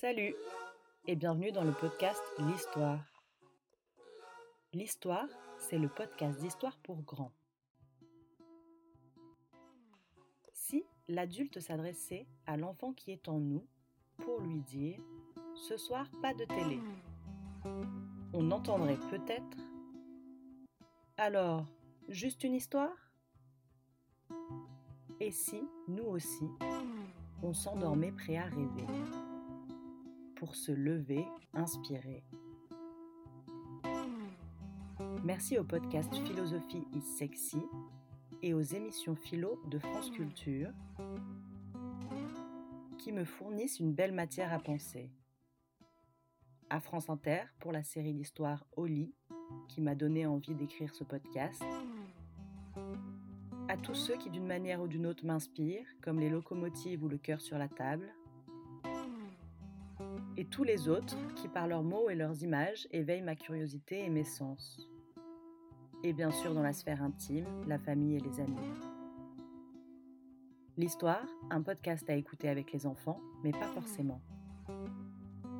Salut et bienvenue dans le podcast L'Histoire. L'Histoire, c'est le podcast d'histoire pour grands. Si l'adulte s'adressait à l'enfant qui est en nous pour lui dire ⁇ Ce soir, pas de télé ⁇ on entendrait peut-être ⁇ Alors, juste une histoire? Et si, nous aussi, on s'endormait prêt à rêver pour se lever inspiré. Merci au podcast Philosophie is Sexy et aux émissions philo de France Culture qui me fournissent une belle matière à penser. À France Inter pour la série d'histoire Au lit qui m'a donné envie d'écrire ce podcast. À tous ceux qui d'une manière ou d'une autre m'inspirent, comme les locomotives ou le cœur sur la table et tous les autres qui par leurs mots et leurs images éveillent ma curiosité et mes sens. Et bien sûr dans la sphère intime, la famille et les amis. L'histoire, un podcast à écouter avec les enfants, mais pas forcément.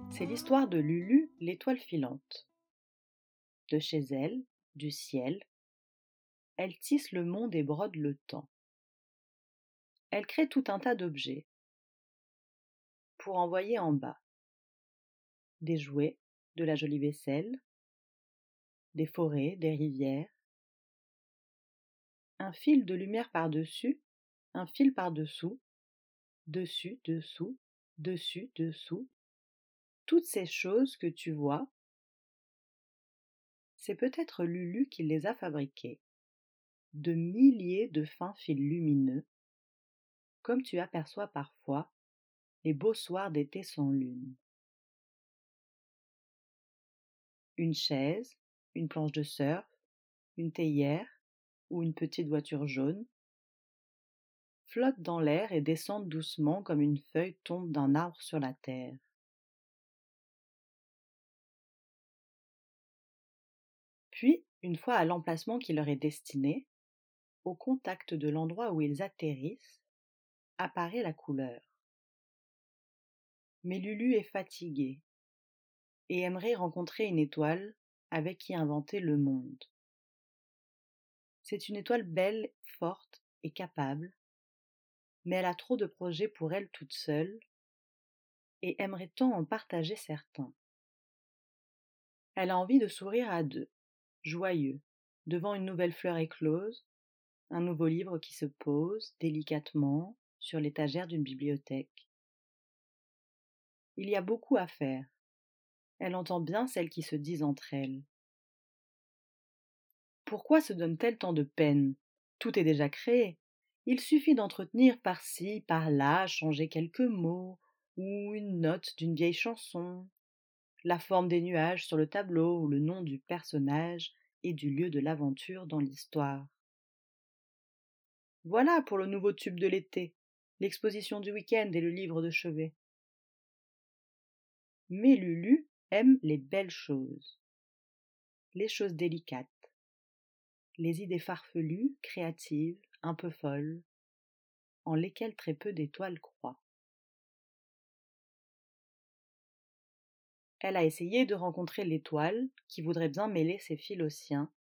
C'est l'histoire de Lulu, l'étoile filante. De chez elle, du ciel, elle tisse le monde et brode le temps. Elle crée tout un tas d'objets pour envoyer en bas des jouets, de la jolie vaisselle, des forêts, des rivières, un fil de lumière par-dessus, un fil par-dessous, dessus, dessous, dessus, dessous, toutes ces choses que tu vois, c'est peut-être Lulu qui les a fabriquées, de milliers de fins fils lumineux, comme tu aperçois parfois les beaux soirs d'été sans lune. Une chaise, une planche de surf, une théière ou une petite voiture jaune, flottent dans l'air et descendent doucement comme une feuille tombe d'un arbre sur la terre. Puis, une fois à l'emplacement qui leur est destiné, au contact de l'endroit où ils atterrissent, apparaît la couleur. Mais Lulu est fatiguée, et aimerait rencontrer une étoile avec qui inventer le monde. C'est une étoile belle, forte et capable, mais elle a trop de projets pour elle toute seule, et aimerait tant en partager certains. Elle a envie de sourire à deux, joyeux, devant une nouvelle fleur éclose, un nouveau livre qui se pose délicatement sur l'étagère d'une bibliothèque. Il y a beaucoup à faire, elle entend bien celles qui se disent entre elles. Pourquoi se donne-t-elle tant de peine? Tout est déjà créé. Il suffit d'entretenir par-ci, par-là, changer quelques mots, ou une note d'une vieille chanson, la forme des nuages sur le tableau ou le nom du personnage et du lieu de l'aventure dans l'histoire. Voilà pour le nouveau tube de l'été, l'exposition du week-end et le livre de chevet. Mais Lulu aime les belles choses, les choses délicates, les idées farfelues, créatives, un peu folles, en lesquelles très peu d'étoiles croient. Elle a essayé de rencontrer l'étoile qui voudrait bien mêler ses fils aux siens,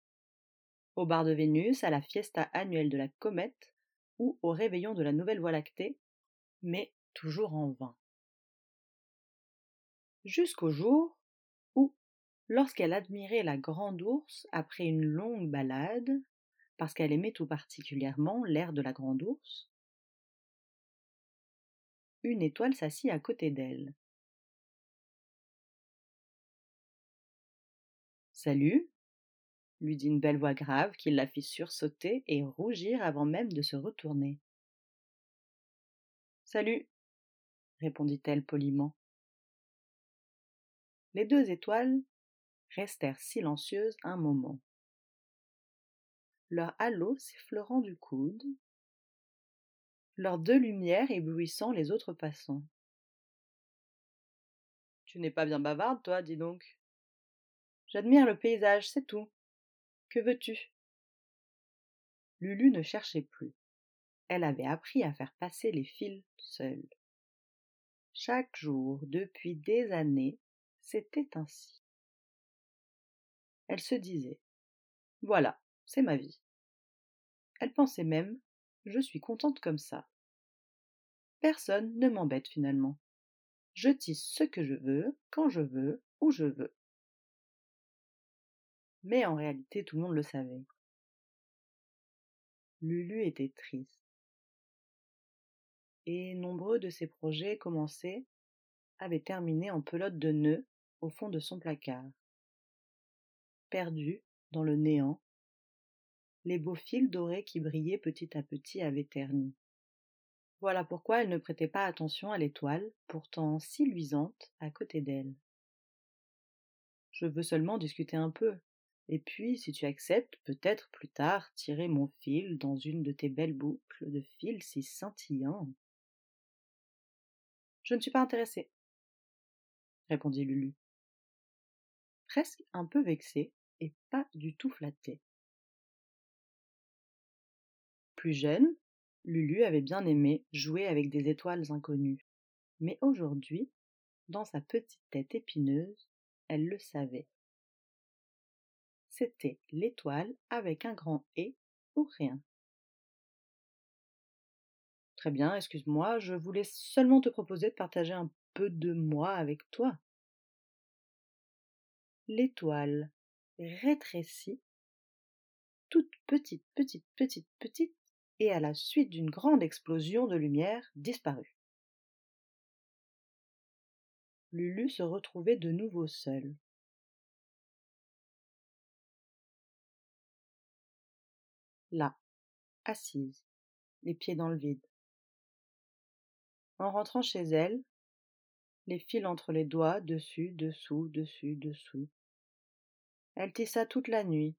au bar de Vénus, à la fiesta annuelle de la comète ou au réveillon de la nouvelle Voie lactée, mais toujours en vain. Jusqu'au jour lorsqu'elle admirait la grande ours après une longue balade, parce qu'elle aimait tout particulièrement l'air de la grande ours, une étoile s'assit à côté d'elle. Salut, lui dit une belle voix grave qui la fit sursauter et rougir avant même de se retourner. Salut, répondit-elle poliment. Les deux étoiles restèrent silencieuses un moment. Leur halo s'effleurant du coude, leurs deux lumières éblouissant les autres passants. Tu n'es pas bien bavarde, toi, dis donc. J'admire le paysage, c'est tout. Que veux-tu? Lulu ne cherchait plus. Elle avait appris à faire passer les fils seule. Chaque jour, depuis des années, c'était ainsi. Elle se disait Voilà, c'est ma vie. Elle pensait même Je suis contente comme ça. Personne ne m'embête finalement. Je tisse ce que je veux, quand je veux, où je veux. Mais en réalité, tout le monde le savait. Lulu était triste. Et nombreux de ses projets commencés avaient terminé en pelote de nœuds au fond de son placard. Perdus dans le néant, les beaux fils dorés qui brillaient petit à petit avaient terni. Voilà pourquoi elle ne prêtait pas attention à l'étoile, pourtant si luisante, à côté d'elle. Je veux seulement discuter un peu, et puis, si tu acceptes, peut-être plus tard tirer mon fil dans une de tes belles boucles de fil si scintillants. Je ne suis pas intéressée, répondit Lulu. Presque un peu vexée et pas du tout flattée. Plus jeune, Lulu avait bien aimé jouer avec des étoiles inconnues. Mais aujourd'hui, dans sa petite tête épineuse, elle le savait c'était l'étoile avec un grand et ou rien. Très bien, excuse-moi, je voulais seulement te proposer de partager un peu de moi avec toi. L'étoile rétrécit, toute petite, petite, petite, petite, et à la suite d'une grande explosion de lumière disparut. Lulu se retrouvait de nouveau seule. là, assise, les pieds dans le vide. En rentrant chez elle, les fils entre les doigts, dessus, dessous, dessus, dessous. Elle tissa toute la nuit,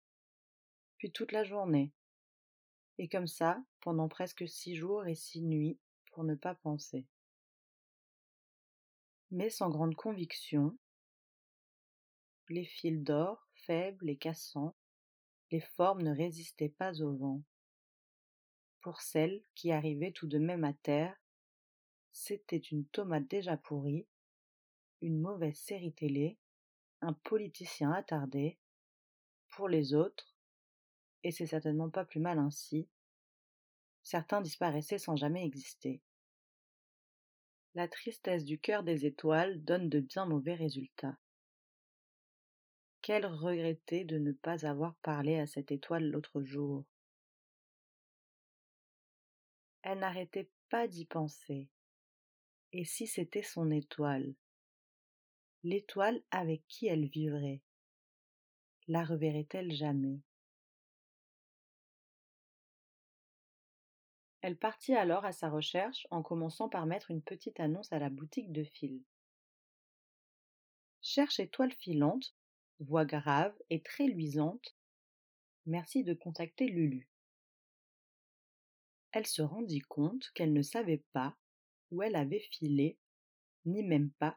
puis toute la journée, et comme ça pendant presque six jours et six nuits pour ne pas penser. Mais sans grande conviction, les fils d'or, faibles et cassants, les formes ne résistaient pas au vent. Pour celle qui arrivait tout de même à terre, c'était une tomate déjà pourrie, une mauvaise série télé, un politicien attardé. Pour les autres, et c'est certainement pas plus mal ainsi, certains disparaissaient sans jamais exister. La tristesse du cœur des étoiles donne de bien mauvais résultats. Quelle regretter de ne pas avoir parlé à cette étoile l'autre jour? Elle n'arrêtait pas d'y penser. Et si c'était son étoile? L'étoile avec qui elle vivrait? La reverrait-elle jamais? Elle partit alors à sa recherche en commençant par mettre une petite annonce à la boutique de fil. Cherche étoile filante voix grave et très luisante. Merci de contacter Lulu. Elle se rendit compte qu'elle ne savait pas où elle avait filé, ni même pas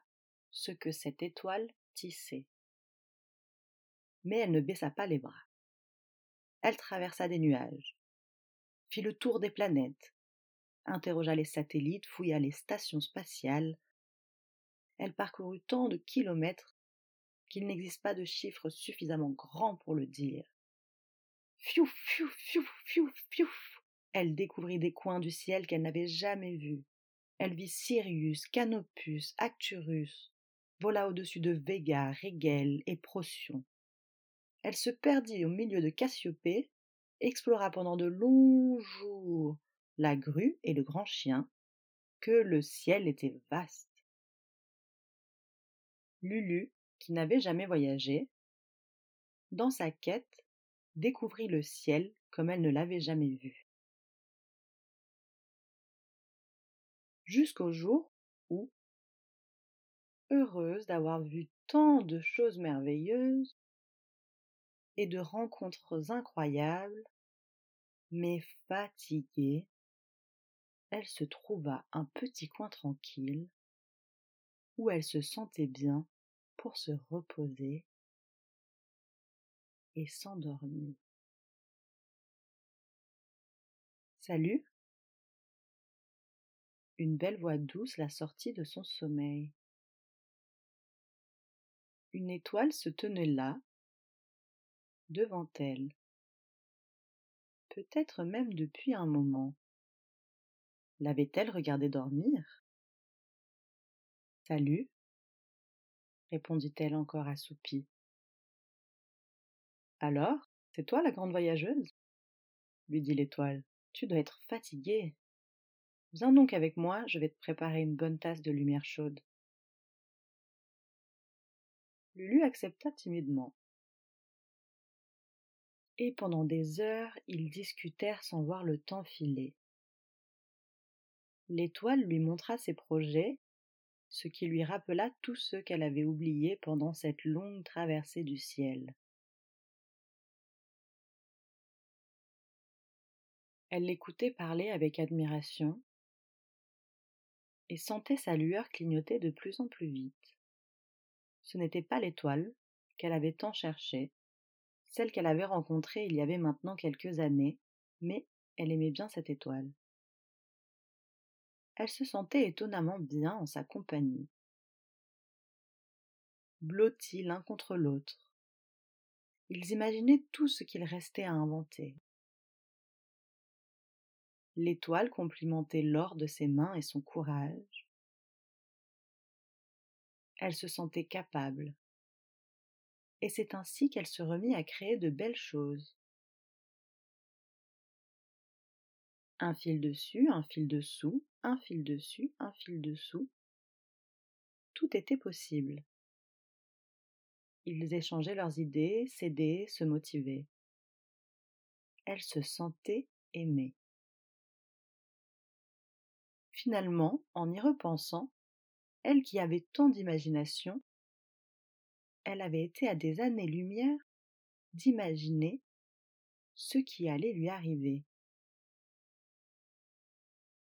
ce que cette étoile tissait. Mais elle ne baissa pas les bras. Elle traversa des nuages, fit le tour des planètes, interrogea les satellites, fouilla les stations spatiales. Elle parcourut tant de kilomètres qu'il n'existe pas de chiffre suffisamment grand pour le dire. Fiou, fiou, fiou, fiou, fiou. Elle découvrit des coins du ciel qu'elle n'avait jamais vus. Elle vit Sirius, Canopus, Acturus, vola au-dessus de Vega, Rigel et Procyon. Elle se perdit au milieu de Cassiopée, explora pendant de longs jours la grue et le grand chien, que le ciel était vaste. Lulu qui n'avait jamais voyagé, dans sa quête, découvrit le ciel comme elle ne l'avait jamais vu. Jusqu'au jour où, heureuse d'avoir vu tant de choses merveilleuses et de rencontres incroyables, mais fatiguée, elle se trouva un petit coin tranquille où elle se sentait bien pour se reposer et s'endormir. Salut une belle voix douce la sortit de son sommeil. Une étoile se tenait là, devant elle, peut-être même depuis un moment. L'avait-elle regardé dormir? Salut, répondit-elle encore assoupie. Alors, c'est toi la grande voyageuse? lui dit l'étoile. Tu dois être fatiguée. Viens donc avec moi, je vais te préparer une bonne tasse de lumière chaude. Lulu accepta timidement. Et pendant des heures, ils discutèrent sans voir le temps filer. L'étoile lui montra ses projets, ce qui lui rappela tous ceux qu'elle avait oubliés pendant cette longue traversée du ciel. Elle l'écoutait parler avec admiration et sentait sa lueur clignoter de plus en plus vite. Ce n'était pas l'étoile qu'elle avait tant cherchée, celle qu'elle avait rencontrée il y avait maintenant quelques années, mais elle aimait bien cette étoile. Elle se sentait étonnamment bien en sa compagnie. Blottis l'un contre l'autre, ils imaginaient tout ce qu'il restait à inventer. L'étoile complimentait l'or de ses mains et son courage. Elle se sentait capable. Et c'est ainsi qu'elle se remit à créer de belles choses. Un fil dessus, un fil dessous, un fil dessus, un fil dessous. Tout était possible. Ils échangeaient leurs idées, s'aidaient, se motivaient. Elle se sentait aimée. Finalement, en y repensant, elle qui avait tant d'imagination, elle avait été à des années-lumière d'imaginer ce qui allait lui arriver.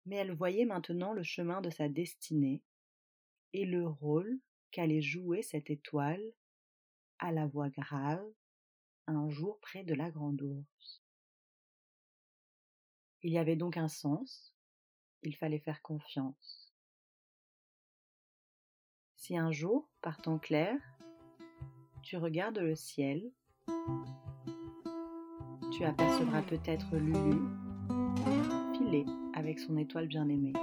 Mais elle voyait maintenant le chemin de sa destinée et le rôle qu'allait jouer cette étoile à la voix grave un jour près de la grande ours. Il y avait donc un sens, il fallait faire confiance. Si un jour, par temps clair, tu regardes le ciel, tu apercevras peut-être Lulu filer avec son étoile bien-aimée.